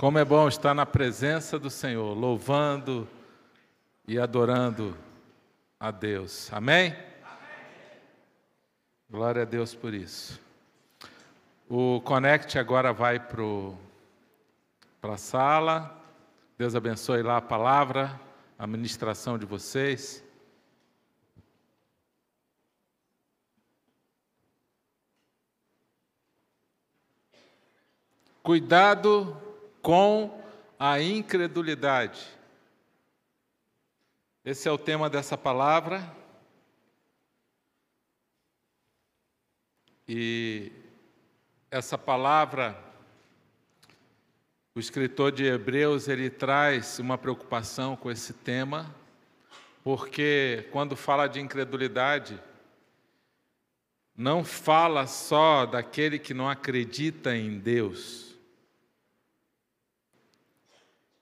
Como é bom estar na presença do Senhor, louvando e adorando a Deus. Amém? Glória a Deus por isso. O Connect agora vai para a sala. Deus abençoe lá a palavra, a ministração de vocês. Cuidado com a incredulidade. Esse é o tema dessa palavra. E essa palavra, o escritor de Hebreus, ele traz uma preocupação com esse tema, porque quando fala de incredulidade, não fala só daquele que não acredita em Deus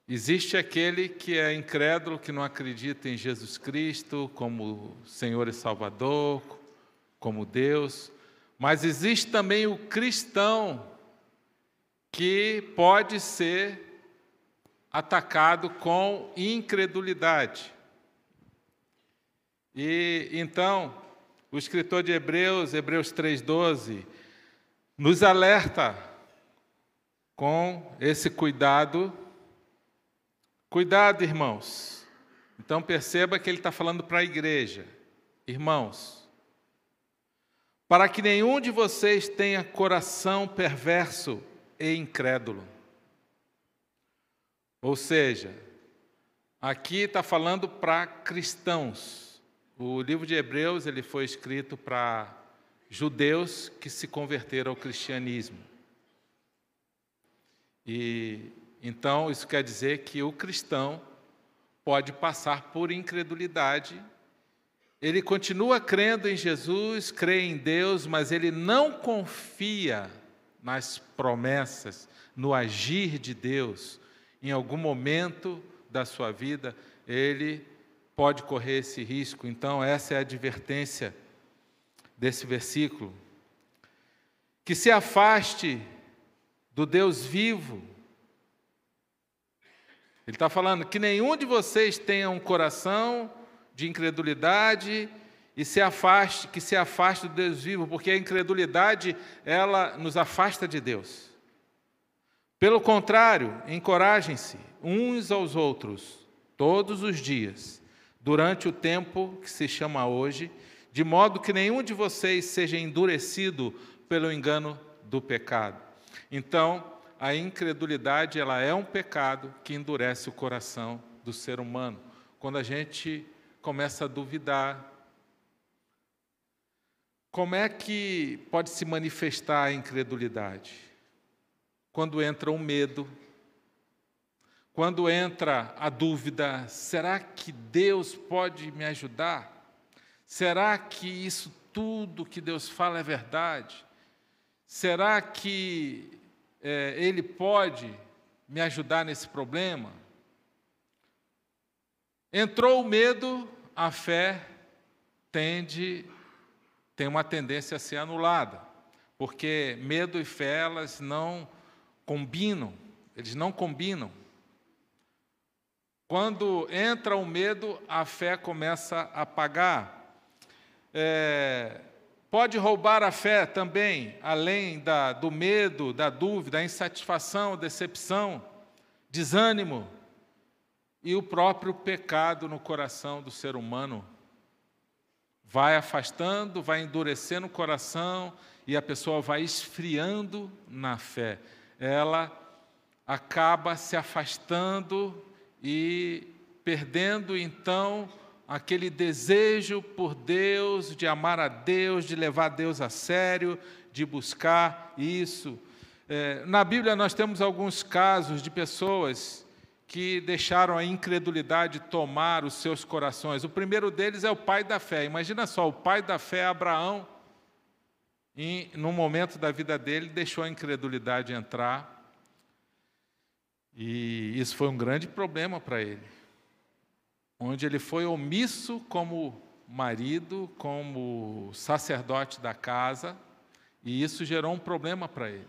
Existe aquele que é incrédulo, que não acredita em Jesus Cristo como Senhor e Salvador, como Deus, mas existe também o cristão que pode ser atacado com incredulidade. E então, o escritor de Hebreus, Hebreus 3:12, nos alerta com esse cuidado Cuidado, irmãos. Então perceba que ele está falando para a igreja. Irmãos, para que nenhum de vocês tenha coração perverso e incrédulo. Ou seja, aqui está falando para cristãos. O livro de Hebreus ele foi escrito para judeus que se converteram ao cristianismo. E então, isso quer dizer que o cristão pode passar por incredulidade. Ele continua crendo em Jesus, crê em Deus, mas ele não confia nas promessas, no agir de Deus. Em algum momento da sua vida, ele pode correr esse risco. Então, essa é a advertência desse versículo. Que se afaste do Deus vivo, ele está falando que nenhum de vocês tenha um coração de incredulidade e se afaste, que se afaste do Deus vivo, porque a incredulidade ela nos afasta de Deus. Pelo contrário, encorajem-se uns aos outros todos os dias, durante o tempo que se chama hoje, de modo que nenhum de vocês seja endurecido pelo engano do pecado. Então, a incredulidade ela é um pecado que endurece o coração do ser humano. Quando a gente começa a duvidar, como é que pode se manifestar a incredulidade? Quando entra o medo, quando entra a dúvida: será que Deus pode me ajudar? Será que isso tudo que Deus fala é verdade? Será que é, ele pode me ajudar nesse problema? Entrou o medo, a fé tende, tem uma tendência a ser anulada, porque medo e fé elas não combinam, eles não combinam. Quando entra o medo, a fé começa a apagar. É, Pode roubar a fé também, além da, do medo, da dúvida, da insatisfação, decepção, desânimo e o próprio pecado no coração do ser humano. Vai afastando, vai endurecendo o coração e a pessoa vai esfriando na fé. Ela acaba se afastando e perdendo então aquele desejo por Deus, de amar a Deus, de levar Deus a sério, de buscar isso. É, na Bíblia nós temos alguns casos de pessoas que deixaram a incredulidade tomar os seus corações. O primeiro deles é o pai da fé. Imagina só, o pai da fé, Abraão, em num momento da vida dele, deixou a incredulidade entrar. E isso foi um grande problema para ele onde ele foi omisso como marido, como sacerdote da casa, e isso gerou um problema para ele.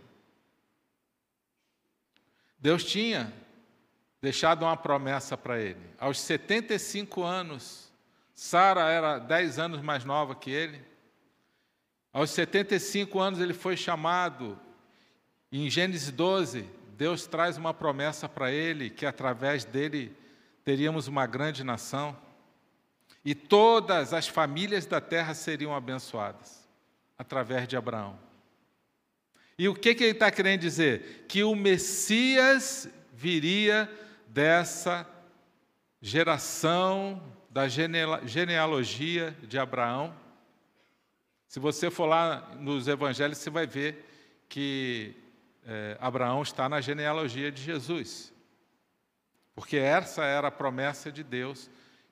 Deus tinha deixado uma promessa para ele. Aos 75 anos, Sara era 10 anos mais nova que ele. Aos 75 anos ele foi chamado. Em Gênesis 12, Deus traz uma promessa para ele que através dele teríamos uma grande nação e todas as famílias da terra seriam abençoadas através de Abraão. E o que, que ele está querendo dizer? Que o Messias viria dessa geração da genealogia de Abraão. Se você for lá nos evangelhos, você vai ver que é, Abraão está na genealogia de Jesus. Porque essa era a promessa de Deus,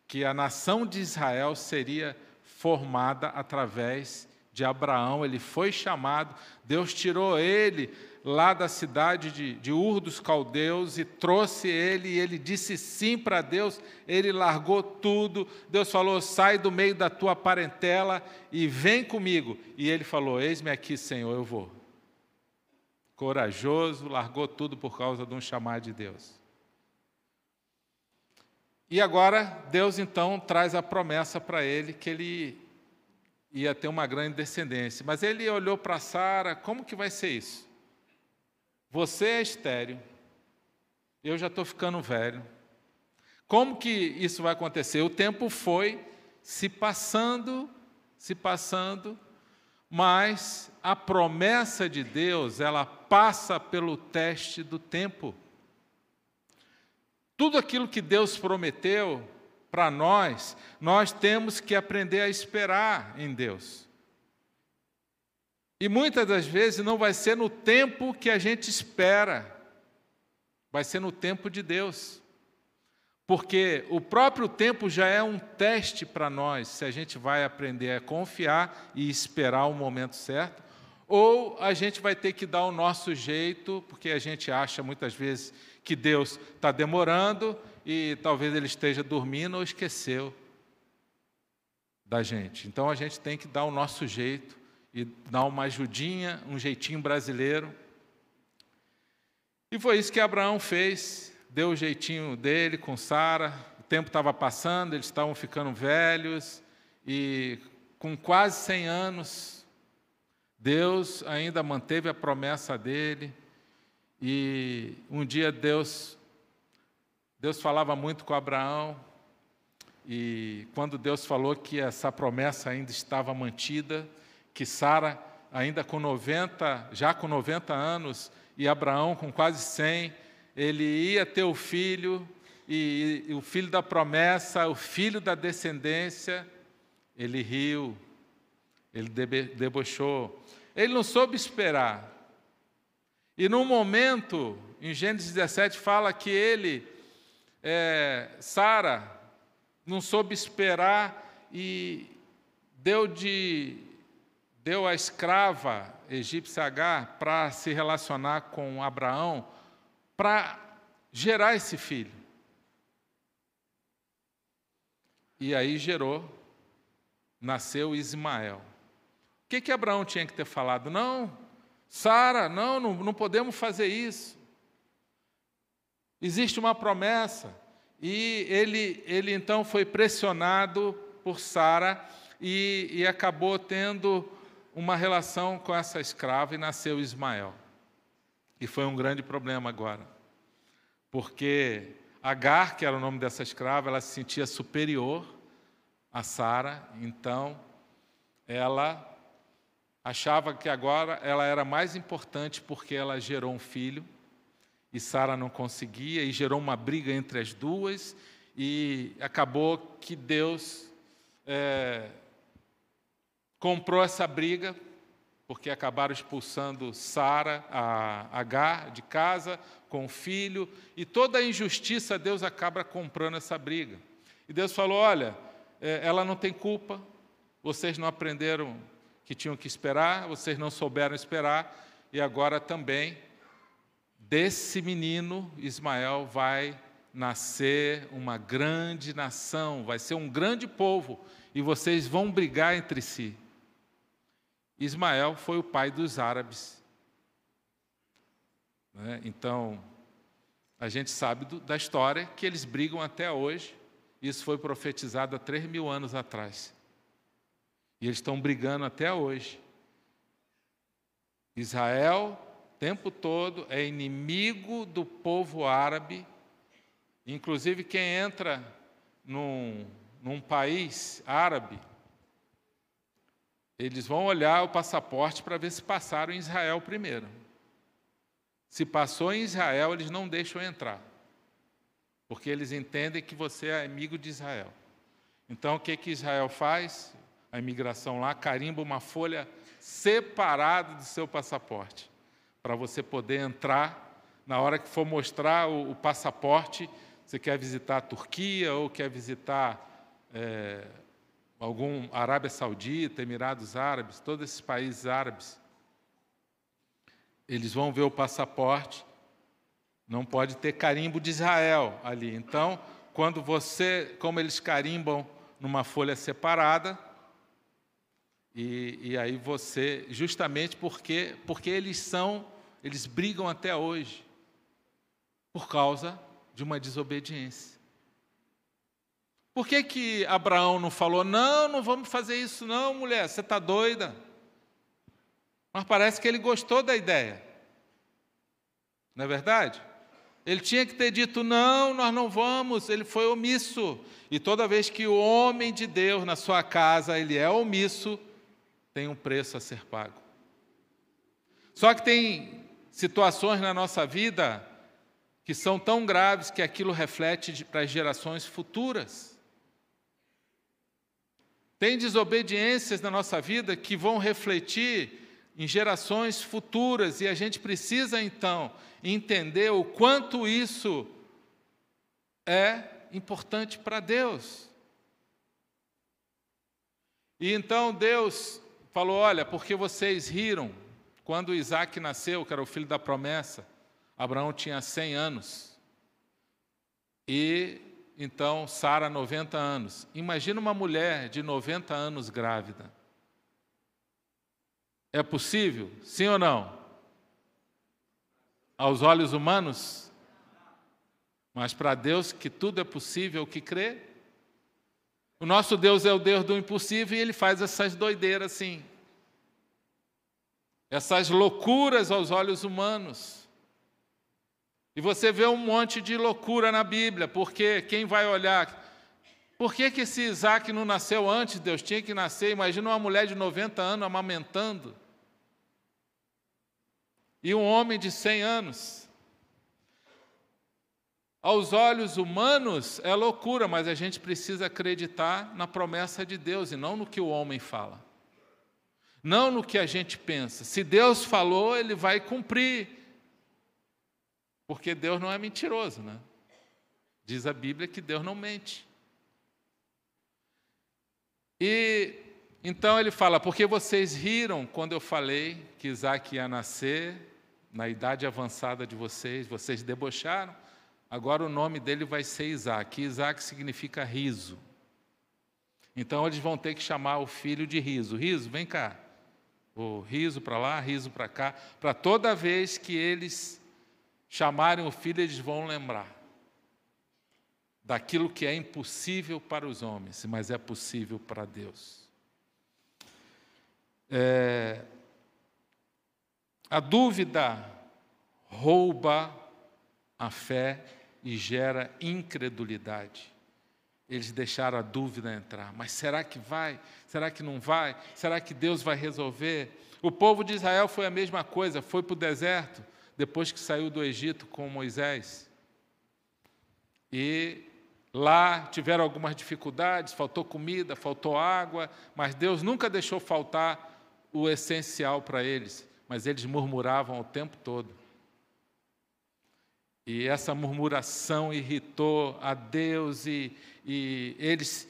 que a nação de Israel seria formada através de Abraão, ele foi chamado, Deus tirou ele lá da cidade de, de Ur dos Caldeus e trouxe ele, e ele disse sim para Deus, ele largou tudo, Deus falou: sai do meio da tua parentela e vem comigo. E ele falou: Eis-me aqui, Senhor, eu vou. Corajoso, largou tudo por causa de um chamado de Deus. E agora, Deus então traz a promessa para ele que ele ia ter uma grande descendência. Mas ele olhou para Sara, como que vai ser isso? Você é estéreo, eu já estou ficando velho. Como que isso vai acontecer? O tempo foi se passando, se passando, mas a promessa de Deus, ela passa pelo teste do tempo. Tudo aquilo que Deus prometeu, para nós, nós temos que aprender a esperar em Deus. E muitas das vezes não vai ser no tempo que a gente espera, vai ser no tempo de Deus. Porque o próprio tempo já é um teste para nós, se a gente vai aprender a confiar e esperar o momento certo, ou a gente vai ter que dar o nosso jeito, porque a gente acha muitas vezes que Deus está demorando e talvez ele esteja dormindo ou esqueceu da gente. Então a gente tem que dar o nosso jeito e dar uma ajudinha, um jeitinho brasileiro. E foi isso que Abraão fez, deu o jeitinho dele com Sara. O tempo estava passando, eles estavam ficando velhos e com quase 100 anos, Deus ainda manteve a promessa dele. E um dia Deus Deus falava muito com Abraão, e quando Deus falou que essa promessa ainda estava mantida, que Sara, ainda com 90, já com 90 anos, e Abraão com quase 100, ele ia ter o filho, e, e o filho da promessa, o filho da descendência, ele riu, ele debochou, ele não soube esperar. E num momento, em Gênesis 17, fala que ele é, Sara não soube esperar e deu de deu a escrava egípcia Agar para se relacionar com Abraão para gerar esse filho. E aí gerou, nasceu Ismael. O que, que Abraão tinha que ter falado? Não, Sara, não, não, não podemos fazer isso. Existe uma promessa. E ele, ele então foi pressionado por Sara e, e acabou tendo uma relação com essa escrava e nasceu Ismael. E foi um grande problema agora. Porque Agar, que era o nome dessa escrava, ela se sentia superior a Sara, então ela achava que agora ela era mais importante porque ela gerou um filho e Sara não conseguia, e gerou uma briga entre as duas, e acabou que Deus é, comprou essa briga, porque acabaram expulsando Sara, a Agar, de casa, com o filho, e toda a injustiça Deus acaba comprando essa briga. E Deus falou: olha, é, ela não tem culpa, vocês não aprenderam que tinham que esperar, vocês não souberam esperar, e agora também desse menino, Ismael, vai nascer uma grande nação, vai ser um grande povo, e vocês vão brigar entre si. Ismael foi o pai dos árabes. Né? Então, A gente sabe do, da história que eles brigam até hoje. Isso foi profetizado há três mil anos atrás. E eles estão brigando até hoje. Israel, o tempo todo, é inimigo do povo árabe. Inclusive, quem entra num, num país árabe, eles vão olhar o passaporte para ver se passaram em Israel primeiro. Se passou em Israel, eles não deixam entrar, porque eles entendem que você é amigo de Israel. Então, o que, que Israel faz? A imigração lá carimba uma folha separada do seu passaporte, para você poder entrar. Na hora que for mostrar o, o passaporte, você quer visitar a Turquia ou quer visitar é, algum Arábia Saudita, Emirados Árabes, todos esses países árabes, eles vão ver o passaporte, não pode ter carimbo de Israel ali. Então, quando você, como eles carimbam numa folha separada, e, e aí você, justamente porque, porque eles são, eles brigam até hoje, por causa de uma desobediência. Por que, que Abraão não falou, não, não vamos fazer isso, não, mulher, você está doida? Mas parece que ele gostou da ideia. Não é verdade? Ele tinha que ter dito, não, nós não vamos, ele foi omisso. E toda vez que o homem de Deus na sua casa ele é omisso, tem um preço a ser pago. Só que tem situações na nossa vida que são tão graves que aquilo reflete para as gerações futuras. Tem desobediências na nossa vida que vão refletir em gerações futuras e a gente precisa então entender o quanto isso é importante para Deus. E então Deus falou: Olha, porque vocês riram quando Isaac nasceu, que era o filho da promessa, Abraão tinha 100 anos. E então Sara 90 anos. Imagina uma mulher de 90 anos grávida. É possível? Sim ou não? Aos olhos humanos? Mas para Deus que tudo é possível, o que crê? O nosso Deus é o Deus do impossível e ele faz essas doideiras assim. Essas loucuras aos olhos humanos. E você vê um monte de loucura na Bíblia, porque quem vai olhar. Por que, que esse Isaac não nasceu antes? Deus tinha que nascer. Imagina uma mulher de 90 anos amamentando. E um homem de 100 anos. Aos olhos humanos é loucura, mas a gente precisa acreditar na promessa de Deus e não no que o homem fala. Não no que a gente pensa. Se Deus falou, ele vai cumprir. Porque Deus não é mentiroso, né? Diz a Bíblia que Deus não mente. E então ele fala: porque vocês riram quando eu falei que Isaac ia nascer, na idade avançada de vocês, vocês debocharam, agora o nome dele vai ser Isaac. Isaac significa riso. Então eles vão ter que chamar o filho de riso. Riso, vem cá. O riso para lá, riso para cá, para toda vez que eles chamarem o filho, eles vão lembrar daquilo que é impossível para os homens, mas é possível para Deus. É, a dúvida rouba a fé e gera incredulidade. Eles deixaram a dúvida entrar. Mas será que vai? Será que não vai? Será que Deus vai resolver? O povo de Israel foi a mesma coisa, foi para o deserto, depois que saiu do Egito com Moisés. E lá tiveram algumas dificuldades, faltou comida, faltou água, mas Deus nunca deixou faltar o essencial para eles, mas eles murmuravam o tempo todo. E essa murmuração irritou a Deus e, e eles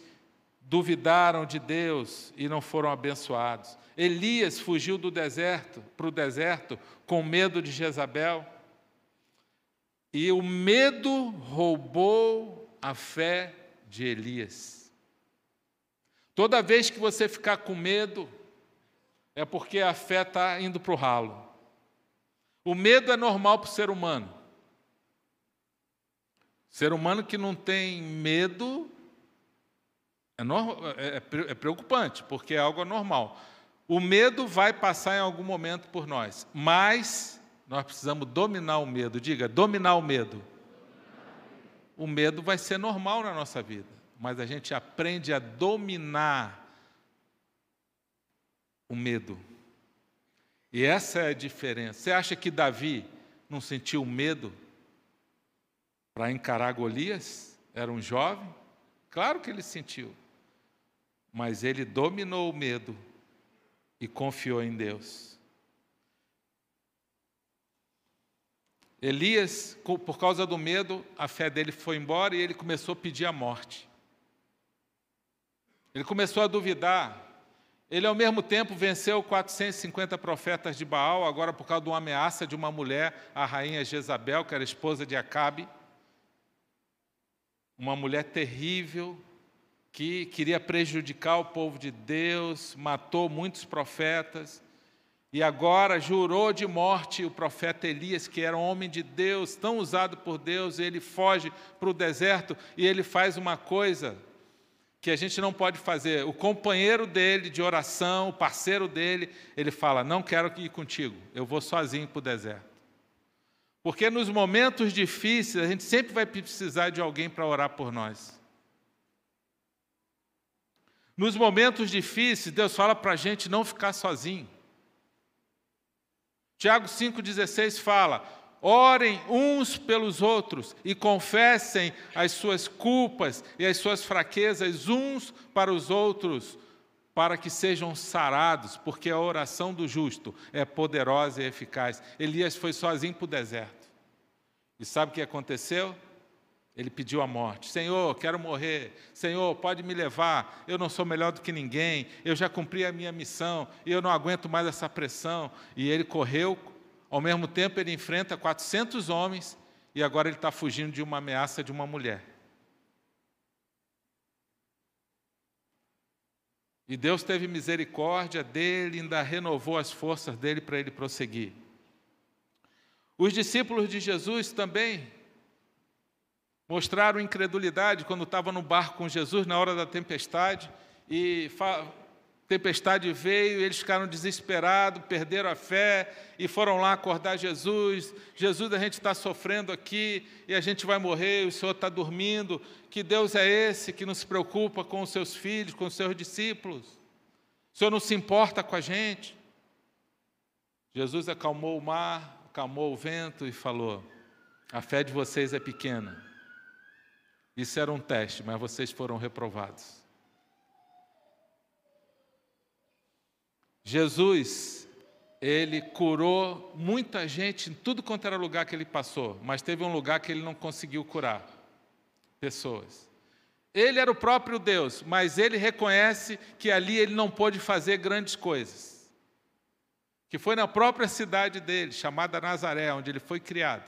duvidaram de Deus e não foram abençoados. Elias fugiu do deserto para o deserto com medo de Jezabel. E o medo roubou a fé de Elias. Toda vez que você ficar com medo, é porque a fé está indo para o ralo. O medo é normal para o ser humano. Ser humano que não tem medo é, é, é, é preocupante, porque é algo anormal. O medo vai passar em algum momento por nós, mas nós precisamos dominar o medo. Diga, dominar o medo. O medo vai ser normal na nossa vida, mas a gente aprende a dominar o medo. E essa é a diferença. Você acha que Davi não sentiu medo para encarar Golias? Era um jovem? Claro que ele sentiu. Mas ele dominou o medo e confiou em Deus. Elias, por causa do medo, a fé dele foi embora e ele começou a pedir a morte. Ele começou a duvidar. Ele, ao mesmo tempo, venceu 450 profetas de Baal, agora por causa de uma ameaça de uma mulher, a rainha Jezabel, que era esposa de Acabe. Uma mulher terrível, que queria prejudicar o povo de Deus, matou muitos profetas. E agora jurou de morte o profeta Elias, que era um homem de Deus, tão usado por Deus, ele foge para o deserto e ele faz uma coisa que a gente não pode fazer. O companheiro dele de oração, o parceiro dele, ele fala: Não quero ir contigo, eu vou sozinho para o deserto. Porque nos momentos difíceis, a gente sempre vai precisar de alguém para orar por nós. Nos momentos difíceis, Deus fala para a gente não ficar sozinho. Tiago 5,16 fala: orem uns pelos outros e confessem as suas culpas e as suas fraquezas uns para os outros, para que sejam sarados, porque a oração do justo é poderosa e eficaz. Elias foi sozinho para o deserto. E sabe o que aconteceu? Ele pediu a morte. Senhor, quero morrer. Senhor, pode me levar. Eu não sou melhor do que ninguém. Eu já cumpri a minha missão e eu não aguento mais essa pressão. E ele correu. Ao mesmo tempo, ele enfrenta 400 homens e agora ele está fugindo de uma ameaça de uma mulher. E Deus teve misericórdia dele, ainda renovou as forças dele para ele prosseguir. Os discípulos de Jesus também Mostraram incredulidade quando estava no barco com Jesus na hora da tempestade e tempestade veio, eles ficaram desesperados, perderam a fé e foram lá acordar Jesus. Jesus, a gente está sofrendo aqui e a gente vai morrer, o Senhor está dormindo. Que Deus é esse que não se preocupa com os seus filhos, com os seus discípulos? O Senhor não se importa com a gente? Jesus acalmou o mar, acalmou o vento e falou: A fé de vocês é pequena. Isso era um teste, mas vocês foram reprovados. Jesus, ele curou muita gente em tudo quanto era lugar que ele passou, mas teve um lugar que ele não conseguiu curar pessoas. Ele era o próprio Deus, mas ele reconhece que ali ele não pôde fazer grandes coisas. Que foi na própria cidade dele, chamada Nazaré, onde ele foi criado.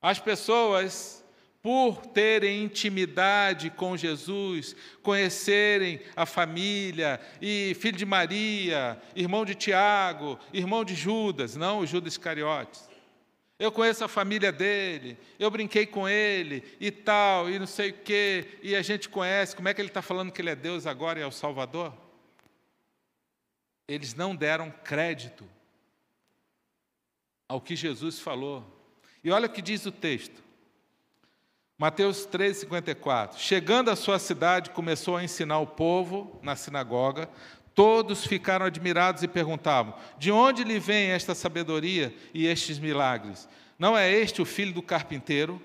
As pessoas por terem intimidade com Jesus, conhecerem a família, e filho de Maria, irmão de Tiago, irmão de Judas, não o Judas Iscariotes. Eu conheço a família dele, eu brinquei com ele e tal, e não sei o quê, e a gente conhece, como é que ele está falando que ele é Deus agora e é o Salvador? Eles não deram crédito ao que Jesus falou. E olha o que diz o texto. Mateus 3,54. Chegando à sua cidade, começou a ensinar o povo na sinagoga. Todos ficaram admirados e perguntavam: De onde lhe vem esta sabedoria e estes milagres? Não é este o filho do carpinteiro?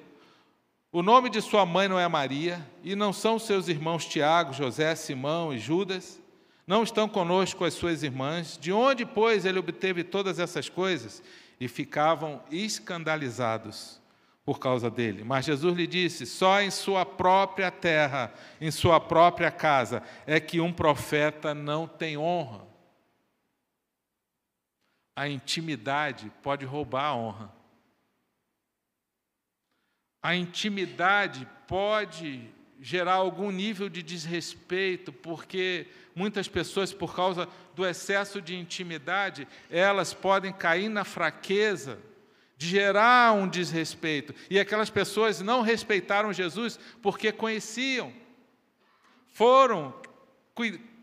O nome de sua mãe não é Maria? E não são seus irmãos Tiago, José, Simão e Judas? Não estão conosco as suas irmãs? De onde, pois, ele obteve todas essas coisas? E ficavam escandalizados por causa dele. Mas Jesus lhe disse: só em sua própria terra, em sua própria casa, é que um profeta não tem honra. A intimidade pode roubar a honra. A intimidade pode gerar algum nível de desrespeito, porque muitas pessoas, por causa do excesso de intimidade, elas podem cair na fraqueza de gerar um desrespeito. E aquelas pessoas não respeitaram Jesus porque conheciam. Foram,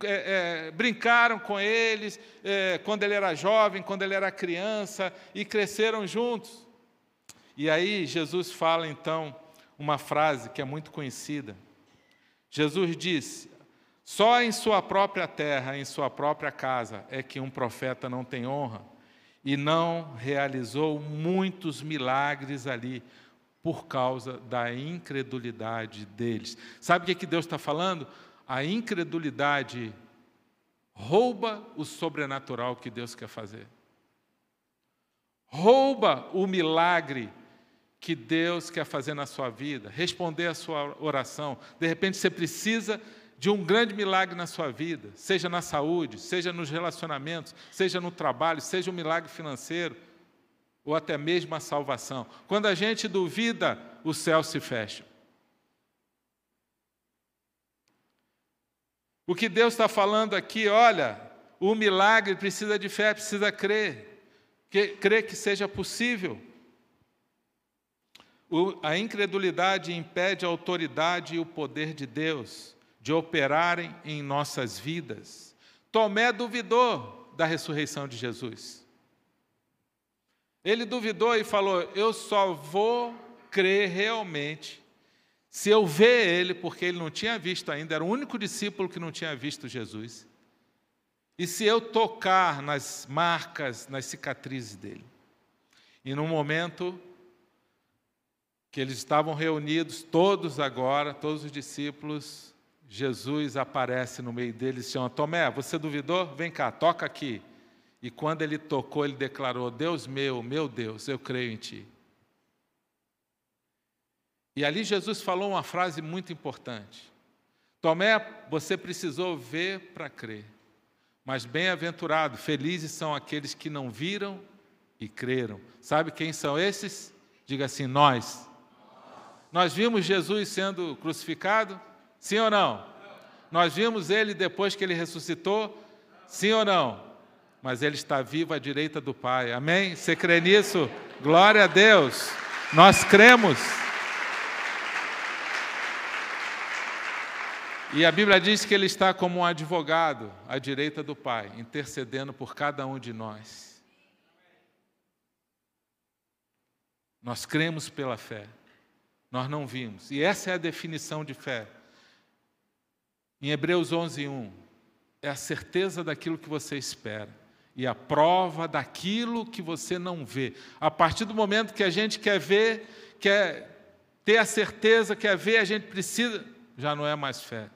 é, é, brincaram com eles é, quando ele era jovem, quando ele era criança, e cresceram juntos. E aí Jesus fala então uma frase que é muito conhecida. Jesus disse: Só em sua própria terra, em sua própria casa, é que um profeta não tem honra e não realizou muitos milagres ali por causa da incredulidade deles. Sabe o que, que Deus está falando? A incredulidade rouba o sobrenatural que Deus quer fazer. Rouba o milagre que Deus quer fazer na sua vida, responder a sua oração. De repente você precisa de um grande milagre na sua vida, seja na saúde, seja nos relacionamentos, seja no trabalho, seja um milagre financeiro, ou até mesmo a salvação. Quando a gente duvida, o céu se fecha. O que Deus está falando aqui, olha, o milagre precisa de fé, precisa crer, que, crer que seja possível. A incredulidade impede a autoridade e o poder de Deus de operarem em nossas vidas. Tomé duvidou da ressurreição de Jesus. Ele duvidou e falou: Eu só vou crer realmente se eu ver ele, porque ele não tinha visto ainda, era o único discípulo que não tinha visto Jesus. E se eu tocar nas marcas, nas cicatrizes dele. E no momento que eles estavam reunidos, todos agora, todos os discípulos, Jesus aparece no meio deles e chama: Tomé, você duvidou? Vem cá, toca aqui. E quando ele tocou, ele declarou: Deus meu, meu Deus, eu creio em ti. E ali Jesus falou uma frase muito importante. Tomé, você precisou ver para crer. Mas bem-aventurado, felizes são aqueles que não viram e creram. Sabe quem são esses? Diga assim: nós. Nós vimos Jesus sendo crucificado? Sim ou não? Nós vimos ele depois que ele ressuscitou? Sim ou não? Mas ele está vivo à direita do Pai. Amém? Você crê nisso? Glória a Deus. Nós cremos. E a Bíblia diz que ele está como um advogado à direita do Pai, intercedendo por cada um de nós. Nós cremos pela fé. Nós não vimos. E essa é a definição de fé. Em Hebreus 11, 1, é a certeza daquilo que você espera e a prova daquilo que você não vê. A partir do momento que a gente quer ver, quer ter a certeza, quer ver, a gente precisa, já não é mais fé.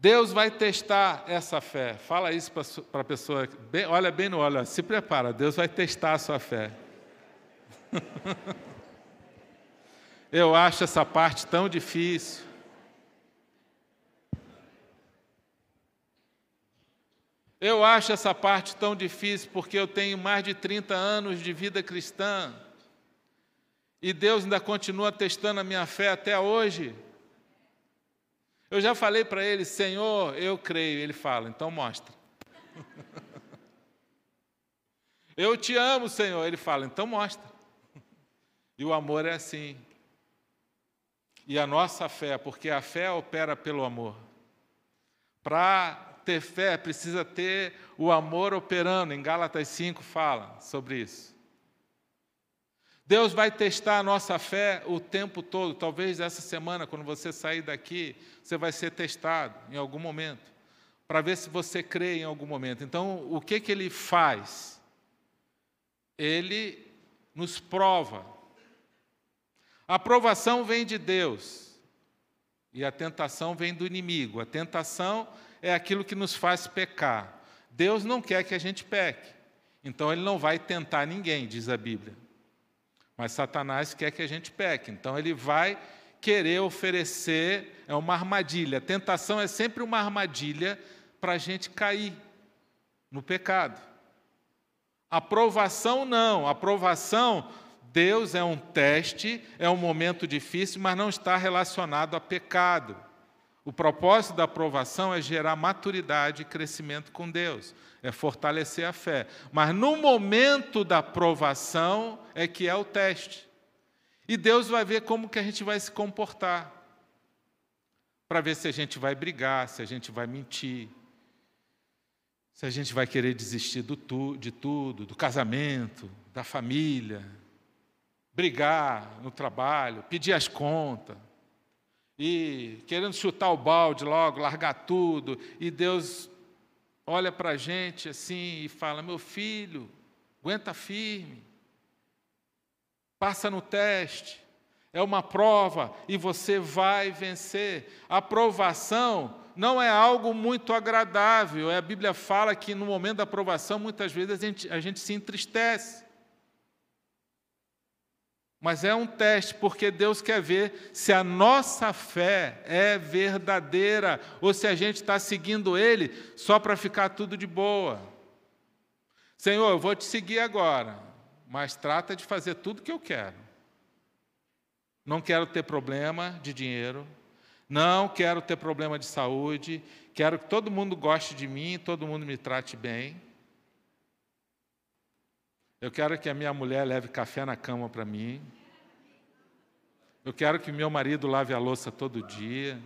Deus vai testar essa fé. Fala isso para a pessoa. Bem, olha bem no olho. Se prepara. Deus vai testar a sua fé. Eu acho essa parte tão difícil. Eu acho essa parte tão difícil porque eu tenho mais de 30 anos de vida cristã. E Deus ainda continua testando a minha fé até hoje. Eu já falei para ele, Senhor, eu creio. Ele fala, então mostra. eu te amo, Senhor. Ele fala, então mostra. E o amor é assim. E a nossa fé, porque a fé opera pelo amor. Para ter fé, precisa ter o amor operando. Em Gálatas 5 fala sobre isso. Deus vai testar a nossa fé o tempo todo. Talvez essa semana, quando você sair daqui, você vai ser testado em algum momento, para ver se você crê em algum momento. Então, o que, que ele faz? Ele nos prova. A aprovação vem de Deus e a tentação vem do inimigo. A tentação é aquilo que nos faz pecar. Deus não quer que a gente peque, então ele não vai tentar ninguém, diz a Bíblia. Mas Satanás quer que a gente peque, então ele vai querer oferecer, é uma armadilha. A tentação é sempre uma armadilha para a gente cair no pecado. Aprovação não, aprovação, Deus é um teste, é um momento difícil, mas não está relacionado a pecado. O propósito da aprovação é gerar maturidade e crescimento com Deus, é fortalecer a fé. Mas no momento da aprovação é que é o teste. E Deus vai ver como que a gente vai se comportar. Para ver se a gente vai brigar, se a gente vai mentir, se a gente vai querer desistir tu, de tudo, do casamento, da família, brigar no trabalho, pedir as contas, e querendo chutar o balde logo, largar tudo, e Deus olha para a gente assim e fala: Meu filho, aguenta firme, passa no teste, é uma prova e você vai vencer. A aprovação não é algo muito agradável, a Bíblia fala que no momento da aprovação, muitas vezes a gente, a gente se entristece. Mas é um teste, porque Deus quer ver se a nossa fé é verdadeira ou se a gente está seguindo Ele só para ficar tudo de boa. Senhor, eu vou te seguir agora, mas trata de fazer tudo que eu quero. Não quero ter problema de dinheiro, não quero ter problema de saúde, quero que todo mundo goste de mim, todo mundo me trate bem. Eu quero que a minha mulher leve café na cama para mim. Eu quero que meu marido lave a louça todo dia.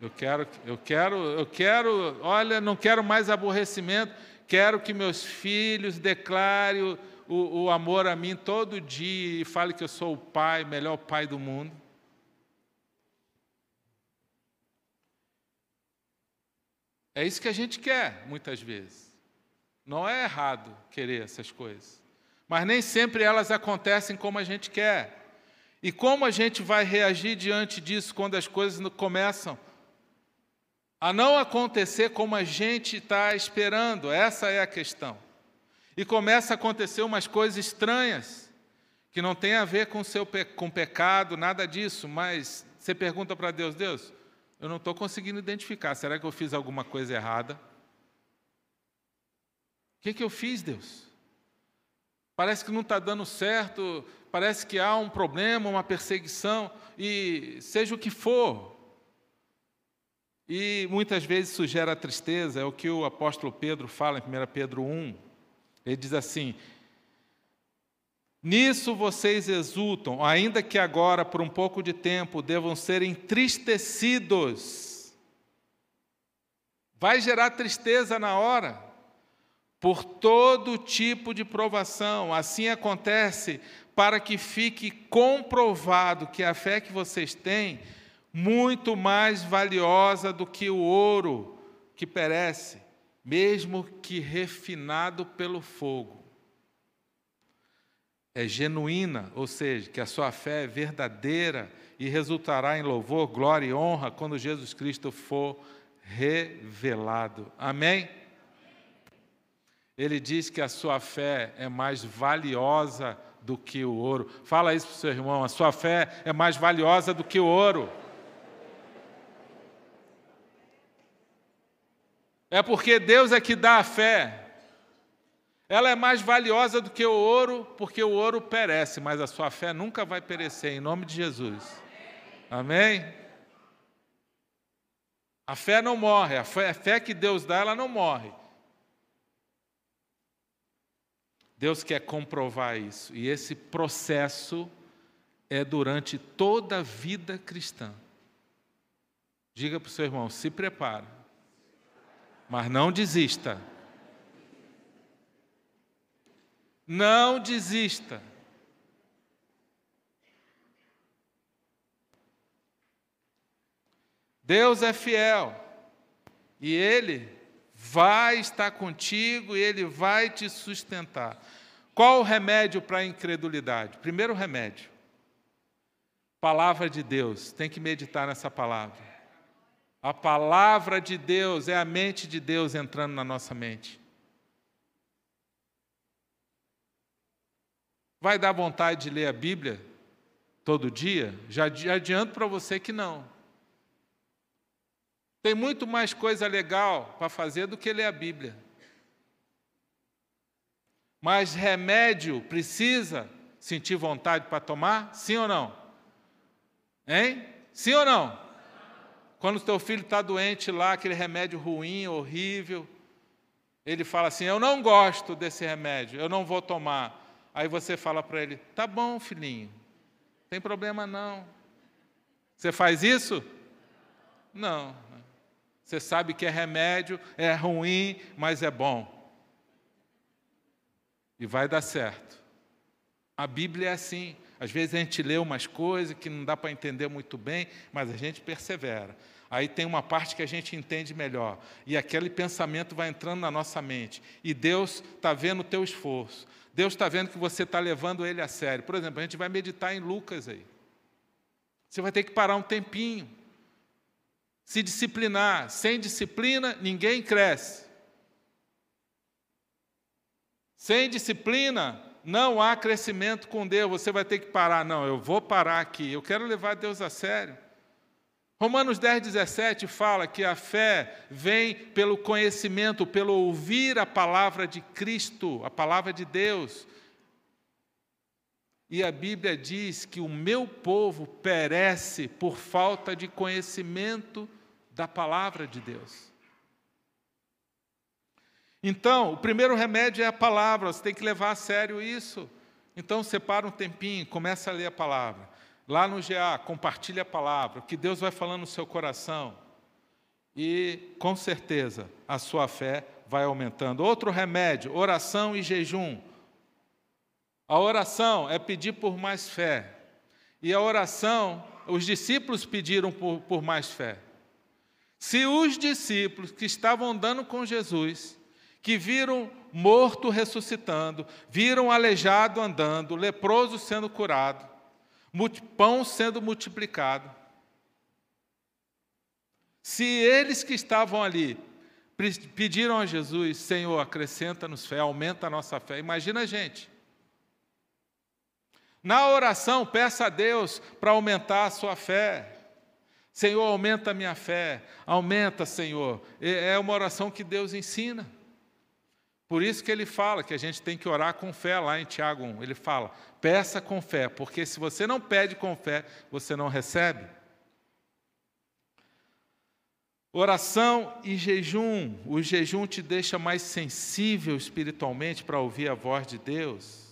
Eu quero, eu quero, eu quero, olha, não quero mais aborrecimento. Quero que meus filhos declarem o, o, amor a mim todo dia e fale que eu sou o pai, melhor pai do mundo. É isso que a gente quer, muitas vezes. Não é errado querer essas coisas. Mas nem sempre elas acontecem como a gente quer. E como a gente vai reagir diante disso quando as coisas começam a não acontecer como a gente está esperando? Essa é a questão. E começa a acontecer umas coisas estranhas, que não tem a ver com, seu, com pecado, nada disso, mas você pergunta para Deus: Deus, eu não estou conseguindo identificar, será que eu fiz alguma coisa errada? O que, que eu fiz, Deus? Parece que não está dando certo, parece que há um problema, uma perseguição, e seja o que for. E muitas vezes isso gera tristeza, é o que o apóstolo Pedro fala em 1 Pedro 1. Ele diz assim: Nisso vocês exultam, ainda que agora, por um pouco de tempo, devam ser entristecidos. Vai gerar tristeza na hora por todo tipo de provação. Assim acontece para que fique comprovado que a fé que vocês têm muito mais valiosa do que o ouro que perece, mesmo que refinado pelo fogo. É genuína, ou seja, que a sua fé é verdadeira e resultará em louvor, glória e honra quando Jesus Cristo for revelado. Amém? Ele diz que a sua fé é mais valiosa do que o ouro. Fala isso para o seu irmão: a sua fé é mais valiosa do que o ouro. É porque Deus é que dá a fé. Ela é mais valiosa do que o ouro, porque o ouro perece, mas a sua fé nunca vai perecer, em nome de Jesus. Amém? A fé não morre, a fé, fé que Deus dá, ela não morre. Deus quer comprovar isso. E esse processo é durante toda a vida cristã. Diga para o seu irmão: se prepara, mas não desista. Não desista. Deus é fiel e Ele vai estar contigo e Ele vai te sustentar. Qual o remédio para a incredulidade? Primeiro remédio, palavra de Deus, tem que meditar nessa palavra. A palavra de Deus é a mente de Deus entrando na nossa mente. Vai dar vontade de ler a Bíblia todo dia? Já adianto para você que não. Tem muito mais coisa legal para fazer do que ler a Bíblia. Mas remédio precisa sentir vontade para tomar? Sim ou não? Hein? Sim ou não? Quando o teu filho está doente lá, aquele remédio ruim, horrível, ele fala assim: Eu não gosto desse remédio, eu não vou tomar. Aí você fala para ele: Tá bom, filhinho, tem problema não. Você faz isso? Não. Você sabe que é remédio, é ruim, mas é bom. E vai dar certo. A Bíblia é assim. Às vezes a gente lê umas coisas que não dá para entender muito bem, mas a gente persevera. Aí tem uma parte que a gente entende melhor. E aquele pensamento vai entrando na nossa mente. E Deus está vendo o teu esforço. Deus está vendo que você está levando ele a sério. Por exemplo, a gente vai meditar em Lucas aí. Você vai ter que parar um tempinho. Se disciplinar. Sem disciplina, ninguém cresce. Sem disciplina, não há crescimento com Deus. Você vai ter que parar. Não, eu vou parar aqui. Eu quero levar Deus a sério. Romanos 10, 17 fala que a fé vem pelo conhecimento, pelo ouvir a palavra de Cristo, a palavra de Deus. E a Bíblia diz que o meu povo perece por falta de conhecimento da palavra de Deus. Então, o primeiro remédio é a palavra, você tem que levar a sério isso. Então, separa um tempinho, começa a ler a palavra. Lá no GA, compartilhe a palavra, que Deus vai falando no seu coração. E, com certeza, a sua fé vai aumentando. Outro remédio, oração e jejum. A oração é pedir por mais fé. E a oração, os discípulos pediram por, por mais fé. Se os discípulos que estavam andando com Jesus que viram morto ressuscitando, viram aleijado andando, leproso sendo curado, pão sendo multiplicado. Se eles que estavam ali pediram a Jesus, Senhor, acrescenta-nos fé, aumenta a nossa fé, imagina a gente. Na oração, peça a Deus para aumentar a sua fé. Senhor, aumenta a minha fé, aumenta, Senhor. É uma oração que Deus ensina. Por isso que ele fala que a gente tem que orar com fé lá em Tiago 1. Ele fala: peça com fé, porque se você não pede com fé, você não recebe. Oração e jejum. O jejum te deixa mais sensível espiritualmente para ouvir a voz de Deus.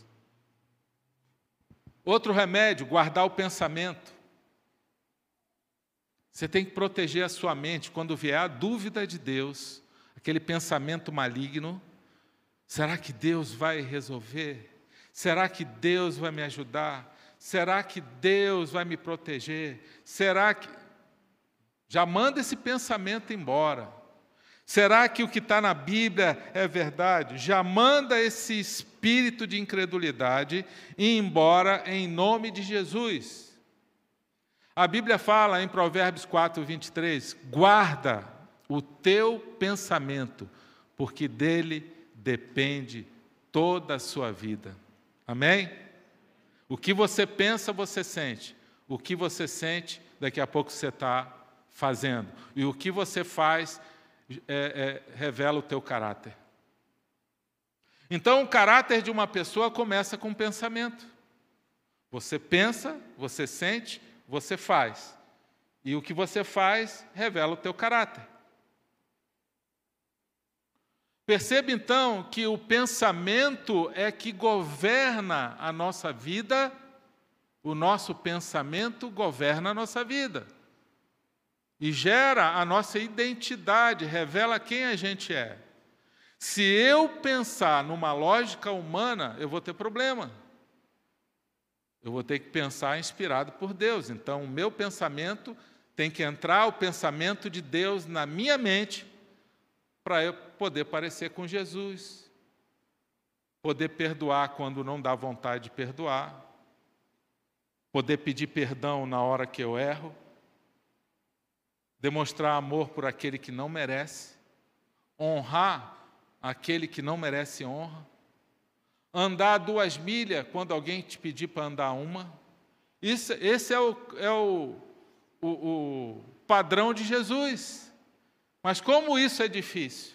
Outro remédio, guardar o pensamento. Você tem que proteger a sua mente quando vier a dúvida de Deus, aquele pensamento maligno Será que Deus vai resolver? Será que Deus vai me ajudar? Será que Deus vai me proteger? Será que. Já manda esse pensamento embora. Será que o que está na Bíblia é verdade? Já manda esse espírito de incredulidade embora em nome de Jesus. A Bíblia fala em Provérbios 4, 23: guarda o teu pensamento, porque dele depende toda a sua vida. Amém? O que você pensa, você sente. O que você sente, daqui a pouco você está fazendo. E o que você faz é, é, revela o teu caráter. Então, o caráter de uma pessoa começa com o pensamento. Você pensa, você sente, você faz. E o que você faz revela o teu caráter. Perceba então que o pensamento é que governa a nossa vida, o nosso pensamento governa a nossa vida. E gera a nossa identidade, revela quem a gente é. Se eu pensar numa lógica humana, eu vou ter problema. Eu vou ter que pensar inspirado por Deus. Então, o meu pensamento tem que entrar o pensamento de Deus na minha mente para eu poder parecer com Jesus, poder perdoar quando não dá vontade de perdoar, poder pedir perdão na hora que eu erro, demonstrar amor por aquele que não merece, honrar aquele que não merece honra, andar duas milhas quando alguém te pedir para andar uma. Isso, esse é, o, é o, o, o padrão de Jesus. Mas como isso é difícil?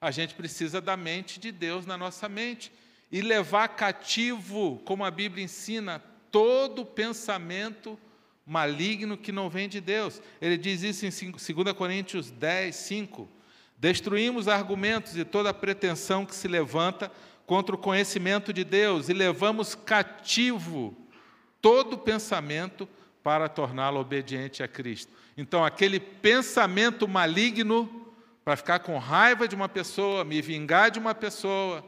A gente precisa da mente de Deus na nossa mente e levar cativo, como a Bíblia ensina, todo pensamento maligno que não vem de Deus. Ele diz isso em 2 Coríntios 10, 5. Destruímos argumentos e toda pretensão que se levanta contra o conhecimento de Deus e levamos cativo todo pensamento para torná-lo obediente a Cristo. Então, aquele pensamento maligno para ficar com raiva de uma pessoa, me vingar de uma pessoa,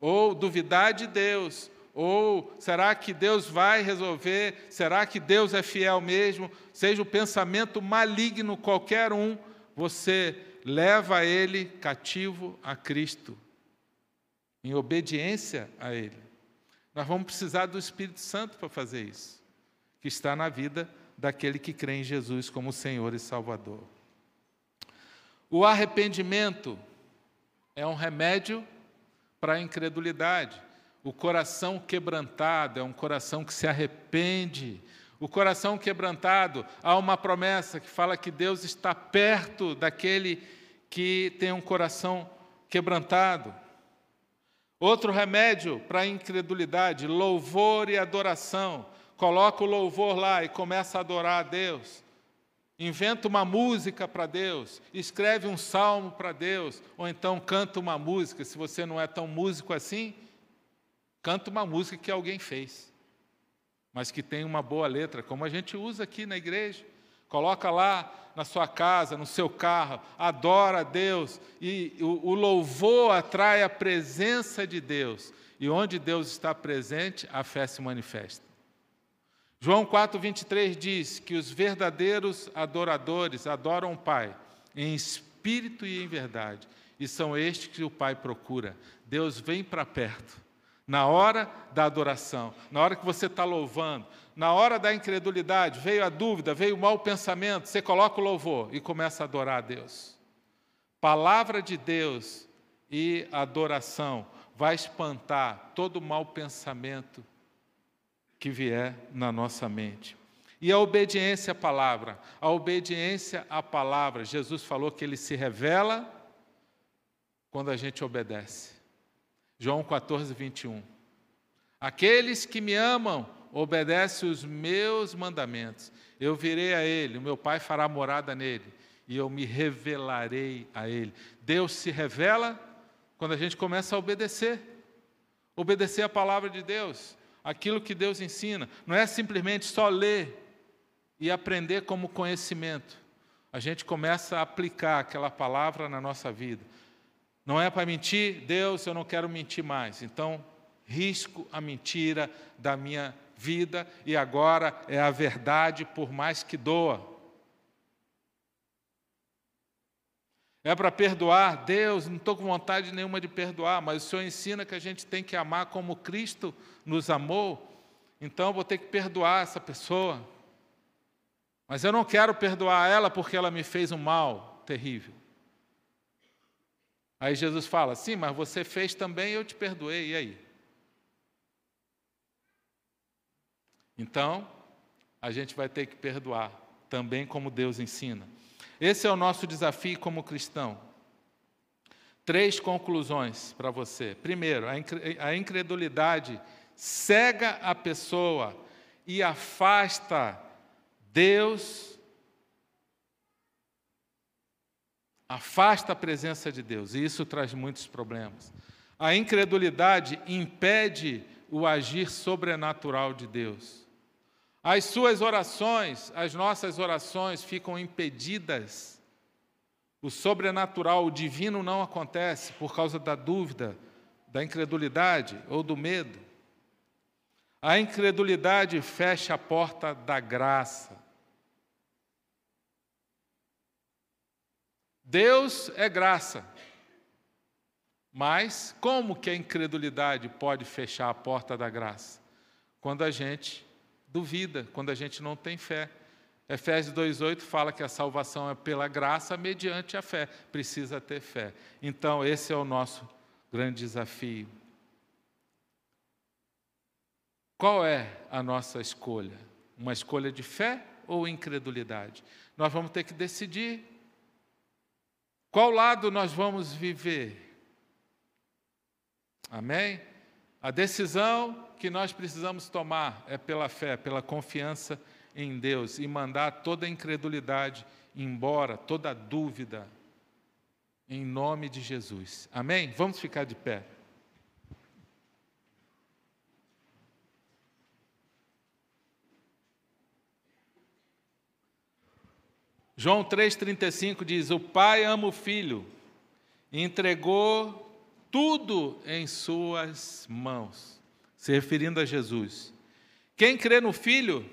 ou duvidar de Deus, ou será que Deus vai resolver? Será que Deus é fiel mesmo? Seja o pensamento maligno qualquer um, você leva ele cativo a Cristo, em obediência a Ele. Nós vamos precisar do Espírito Santo para fazer isso, que está na vida daquele que crê em Jesus como Senhor e Salvador. O arrependimento é um remédio para a incredulidade. O coração quebrantado é um coração que se arrepende. O coração quebrantado, há uma promessa que fala que Deus está perto daquele que tem um coração quebrantado. Outro remédio para a incredulidade, louvor e adoração. Coloca o louvor lá e começa a adorar a Deus. Inventa uma música para Deus, escreve um salmo para Deus, ou então canta uma música. Se você não é tão músico assim, Canta uma música que alguém fez, mas que tem uma boa letra, como a gente usa aqui na igreja. Coloca lá na sua casa, no seu carro, adora a Deus, e o, o louvor atrai a presença de Deus. E onde Deus está presente, a fé se manifesta. João 4,23 diz que os verdadeiros adoradores adoram o Pai em espírito e em verdade, e são estes que o Pai procura. Deus vem para perto na hora da adoração, na hora que você está louvando, na hora da incredulidade, veio a dúvida, veio o mau pensamento, você coloca o louvor e começa a adorar a Deus. Palavra de Deus e adoração vai espantar todo mau pensamento que vier na nossa mente. E a obediência à palavra, a obediência à palavra, Jesus falou que ele se revela quando a gente obedece. João 14, 21. Aqueles que me amam obedecem os meus mandamentos. Eu virei a ele, o meu Pai fará morada nele, e eu me revelarei a ele. Deus se revela quando a gente começa a obedecer. Obedecer a palavra de Deus, aquilo que Deus ensina. Não é simplesmente só ler e aprender como conhecimento. A gente começa a aplicar aquela palavra na nossa vida. Não é para mentir, Deus, eu não quero mentir mais. Então, risco a mentira da minha vida e agora é a verdade, por mais que doa. É para perdoar, Deus, não estou com vontade nenhuma de perdoar, mas o Senhor ensina que a gente tem que amar como Cristo nos amou, então vou ter que perdoar essa pessoa. Mas eu não quero perdoar ela porque ela me fez um mal terrível. Aí Jesus fala: sim, mas você fez também, eu te perdoei, e aí? Então, a gente vai ter que perdoar, também como Deus ensina. Esse é o nosso desafio como cristão. Três conclusões para você. Primeiro, a incredulidade cega a pessoa e afasta Deus afasta a presença de Deus, e isso traz muitos problemas. A incredulidade impede o agir sobrenatural de Deus. As suas orações, as nossas orações ficam impedidas. O sobrenatural, o divino não acontece por causa da dúvida, da incredulidade ou do medo. A incredulidade fecha a porta da graça. Deus é graça. Mas como que a incredulidade pode fechar a porta da graça? Quando a gente duvida, quando a gente não tem fé. Efésios 2:8 fala que a salvação é pela graça mediante a fé. Precisa ter fé. Então, esse é o nosso grande desafio. Qual é a nossa escolha? Uma escolha de fé ou incredulidade? Nós vamos ter que decidir qual lado nós vamos viver? Amém? A decisão que nós precisamos tomar é pela fé, pela confiança em Deus e mandar toda a incredulidade embora, toda a dúvida, em nome de Jesus. Amém? Vamos ficar de pé. João 3,35 diz: O Pai ama o Filho entregou tudo em Suas mãos, se referindo a Jesus. Quem crê no Filho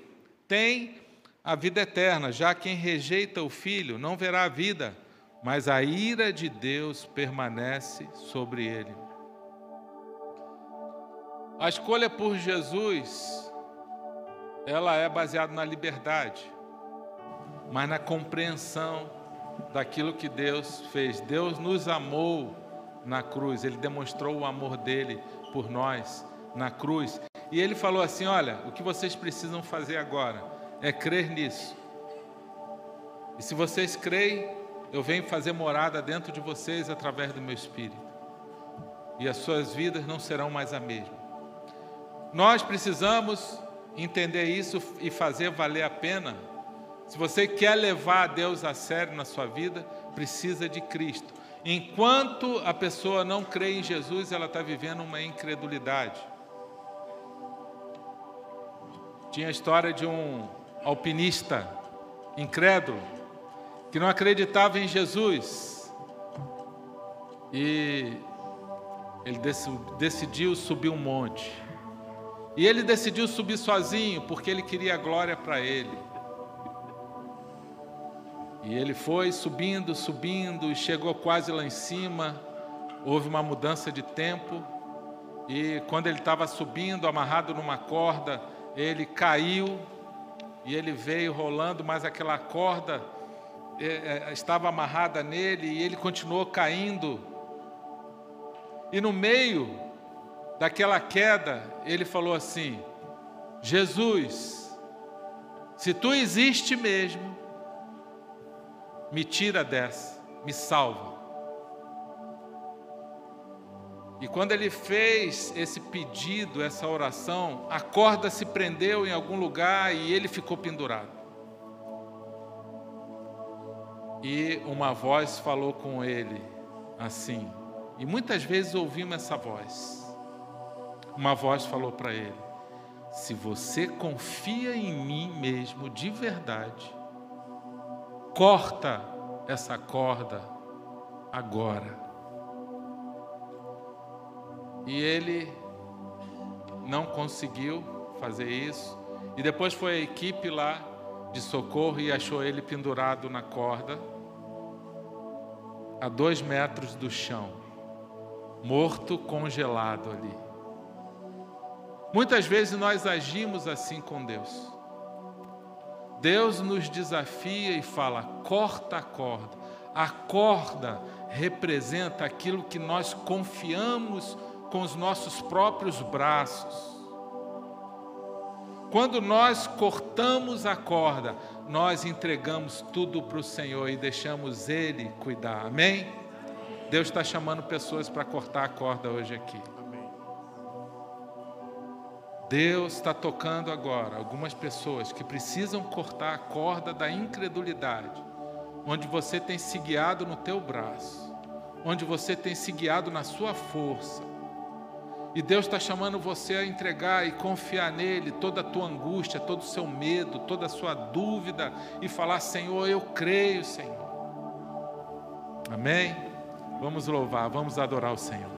tem a vida eterna, já quem rejeita o Filho não verá a vida, mas a ira de Deus permanece sobre ele. A escolha por Jesus, ela é baseada na liberdade mas na compreensão daquilo que Deus fez. Deus nos amou na cruz, Ele demonstrou o amor dele por nós na cruz. E Ele falou assim: Olha, o que vocês precisam fazer agora é crer nisso. E se vocês creem, eu venho fazer morada dentro de vocês através do meu Espírito. E as suas vidas não serão mais a mesma. Nós precisamos entender isso e fazer valer a pena se você quer levar Deus a sério na sua vida, precisa de Cristo. Enquanto a pessoa não crê em Jesus, ela está vivendo uma incredulidade. Tinha a história de um alpinista incrédulo que não acreditava em Jesus e ele decidiu subir um monte. E ele decidiu subir sozinho porque ele queria glória para ele. E ele foi subindo, subindo e chegou quase lá em cima. Houve uma mudança de tempo. E quando ele estava subindo, amarrado numa corda, ele caiu e ele veio rolando, mas aquela corda é, é, estava amarrada nele e ele continuou caindo. E no meio daquela queda, ele falou assim: Jesus, se tu existe mesmo, me tira dessa, me salva. E quando ele fez esse pedido, essa oração, a corda se prendeu em algum lugar e ele ficou pendurado. E uma voz falou com ele assim, e muitas vezes ouvimos essa voz. Uma voz falou para ele: Se você confia em mim mesmo de verdade, corta essa corda agora. E ele não conseguiu fazer isso. E depois foi a equipe lá de socorro e achou ele pendurado na corda, a dois metros do chão, morto, congelado ali. Muitas vezes nós agimos assim com Deus. Deus nos desafia e fala: corta a corda. A corda representa aquilo que nós confiamos com os nossos próprios braços. Quando nós cortamos a corda, nós entregamos tudo para o Senhor e deixamos Ele cuidar. Amém? Deus está chamando pessoas para cortar a corda hoje aqui. Deus está tocando agora algumas pessoas que precisam cortar a corda da incredulidade, onde você tem se guiado no teu braço, onde você tem se guiado na sua força. E Deus está chamando você a entregar e confiar nele toda a tua angústia, todo o seu medo, toda a sua dúvida e falar: Senhor, eu creio, Senhor. Amém? Vamos louvar, vamos adorar o Senhor.